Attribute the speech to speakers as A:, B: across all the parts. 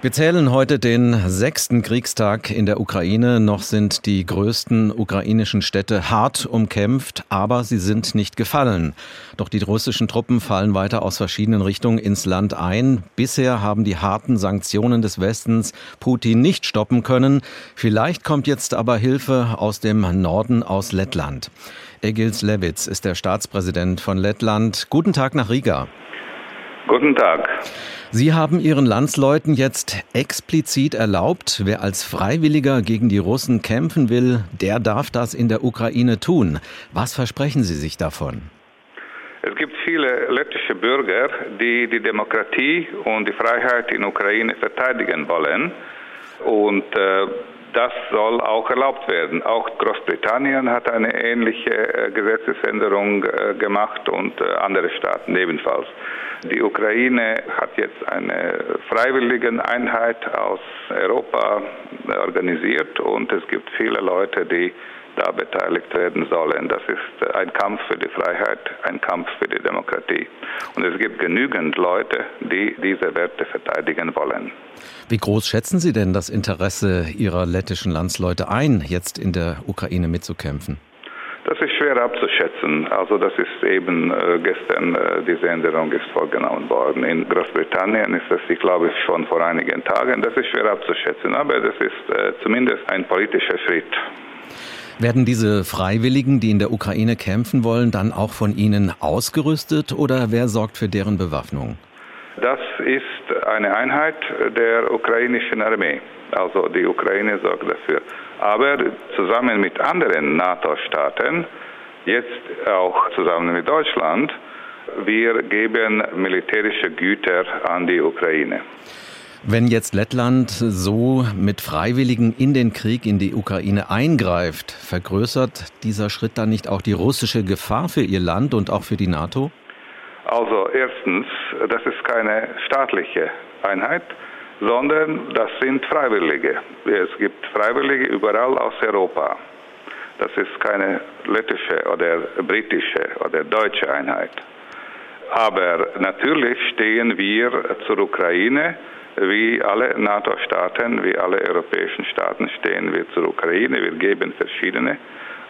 A: Wir zählen heute den sechsten Kriegstag in der Ukraine. Noch sind die größten ukrainischen Städte hart umkämpft, aber sie sind nicht gefallen. Doch die russischen Truppen fallen weiter aus verschiedenen Richtungen ins Land ein. Bisher haben die harten Sanktionen des Westens Putin nicht stoppen können. Vielleicht kommt jetzt aber Hilfe aus dem Norden, aus Lettland. Egils Levits ist der Staatspräsident von Lettland. Guten Tag nach Riga.
B: Guten Tag.
A: Sie haben Ihren Landsleuten jetzt explizit erlaubt, wer als Freiwilliger gegen die Russen kämpfen will, der darf das in der Ukraine tun. Was versprechen Sie sich davon?
B: Es gibt viele lettische Bürger, die die Demokratie und die Freiheit in Ukraine verteidigen wollen. Und äh, das soll auch erlaubt werden. Auch Großbritannien hat eine ähnliche äh, Gesetzesänderung äh, gemacht und äh, andere Staaten ebenfalls. Die Ukraine hat jetzt eine freiwillige Einheit aus Europa organisiert und es gibt viele Leute, die da beteiligt werden sollen. Das ist ein Kampf für die Freiheit, ein Kampf für die Demokratie. Und es gibt genügend Leute, die diese Werte verteidigen wollen.
A: Wie groß schätzen Sie denn das Interesse Ihrer lettischen Landsleute ein, jetzt in der Ukraine mitzukämpfen?
B: Das ist schwer abzuschätzen. Also das ist eben äh, gestern, äh, diese Änderung ist vorgenommen worden. In Großbritannien ist das, ich glaube, schon vor einigen Tagen. Das ist schwer abzuschätzen, aber das ist äh, zumindest ein politischer Schritt.
A: Werden diese Freiwilligen, die in der Ukraine kämpfen wollen, dann auch von Ihnen ausgerüstet oder wer sorgt für deren Bewaffnung?
B: Das ist eine Einheit der ukrainischen Armee. Also die Ukraine sorgt dafür. Aber zusammen mit anderen NATO-Staaten, jetzt auch zusammen mit Deutschland, wir geben militärische Güter an die Ukraine.
A: Wenn jetzt Lettland so mit Freiwilligen in den Krieg in die Ukraine eingreift, vergrößert dieser Schritt dann nicht auch die russische Gefahr für ihr Land und auch für die NATO?
B: Also erstens, das ist keine staatliche Einheit, sondern das sind Freiwillige. Es gibt Freiwillige überall aus Europa. Das ist keine lettische oder britische oder deutsche Einheit. Aber natürlich stehen wir zur Ukraine, wie alle NATO-Staaten, wie alle europäischen Staaten stehen wir zur Ukraine. Wir geben verschiedene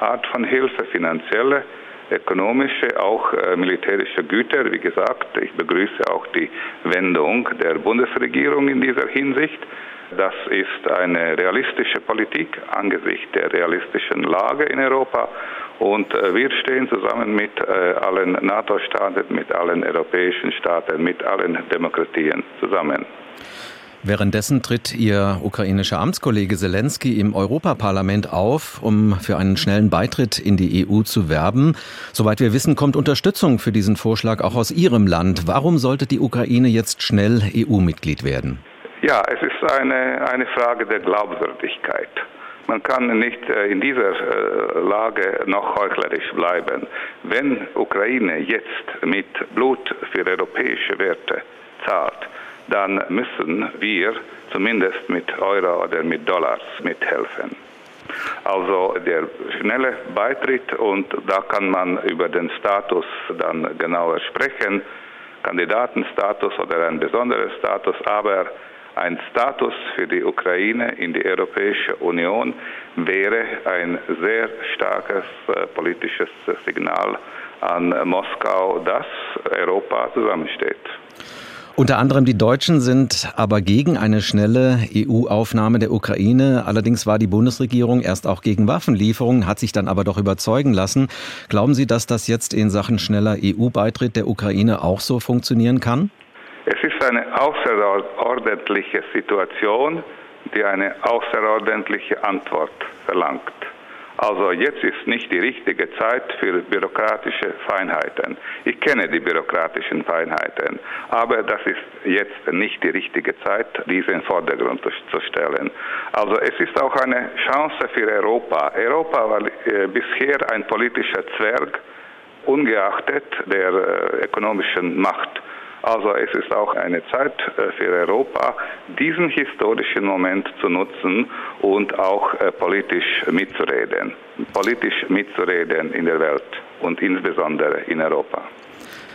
B: Art von Hilfe, finanzielle, ökonomische, auch äh, militärische Güter. Wie gesagt, ich begrüße auch die Wendung der Bundesregierung in dieser Hinsicht. Das ist eine realistische Politik angesichts der realistischen Lage in Europa. Und äh, wir stehen zusammen mit äh, allen NATO-Staaten, mit allen europäischen Staaten, mit allen Demokratien zusammen.
A: Währenddessen tritt Ihr ukrainischer Amtskollege Zelensky im Europaparlament auf, um für einen schnellen Beitritt in die EU zu werben. Soweit wir wissen, kommt Unterstützung für diesen Vorschlag auch aus Ihrem Land. Warum sollte die Ukraine jetzt schnell EU-Mitglied werden?
B: Ja, es ist eine, eine Frage der Glaubwürdigkeit. Man kann nicht äh, in dieser äh, Lage noch heuchlerisch bleiben. Wenn Ukraine jetzt mit Blut für europäische Werte zahlt, dann müssen wir zumindest mit Euro oder mit Dollars mithelfen. Also der schnelle Beitritt und da kann man über den Status dann genauer sprechen, Kandidatenstatus oder ein besonderer Status, aber ein Status für die Ukraine in die Europäische Union wäre ein sehr starkes äh, politisches Signal an Moskau, dass Europa zusammensteht.
A: Unter anderem die Deutschen sind aber gegen eine schnelle EU-Aufnahme der Ukraine. Allerdings war die Bundesregierung erst auch gegen Waffenlieferungen, hat sich dann aber doch überzeugen lassen. Glauben Sie, dass das jetzt in Sachen schneller EU-Beitritt der Ukraine auch so funktionieren kann?
B: Ist eine außerordentliche Situation, die eine außerordentliche Antwort verlangt. Also jetzt ist nicht die richtige Zeit für bürokratische Feinheiten. Ich kenne die bürokratischen Feinheiten, aber das ist jetzt nicht die richtige Zeit, diese in den Vordergrund zu stellen. Also es ist auch eine Chance für Europa. Europa war äh, bisher ein politischer Zwerg, ungeachtet der äh, ökonomischen Macht. Also es ist auch eine Zeit äh, für Europa, diesen historischen Moment zu nutzen und auch äh, politisch mitzureden. Politisch mitzureden in der Welt und insbesondere in Europa.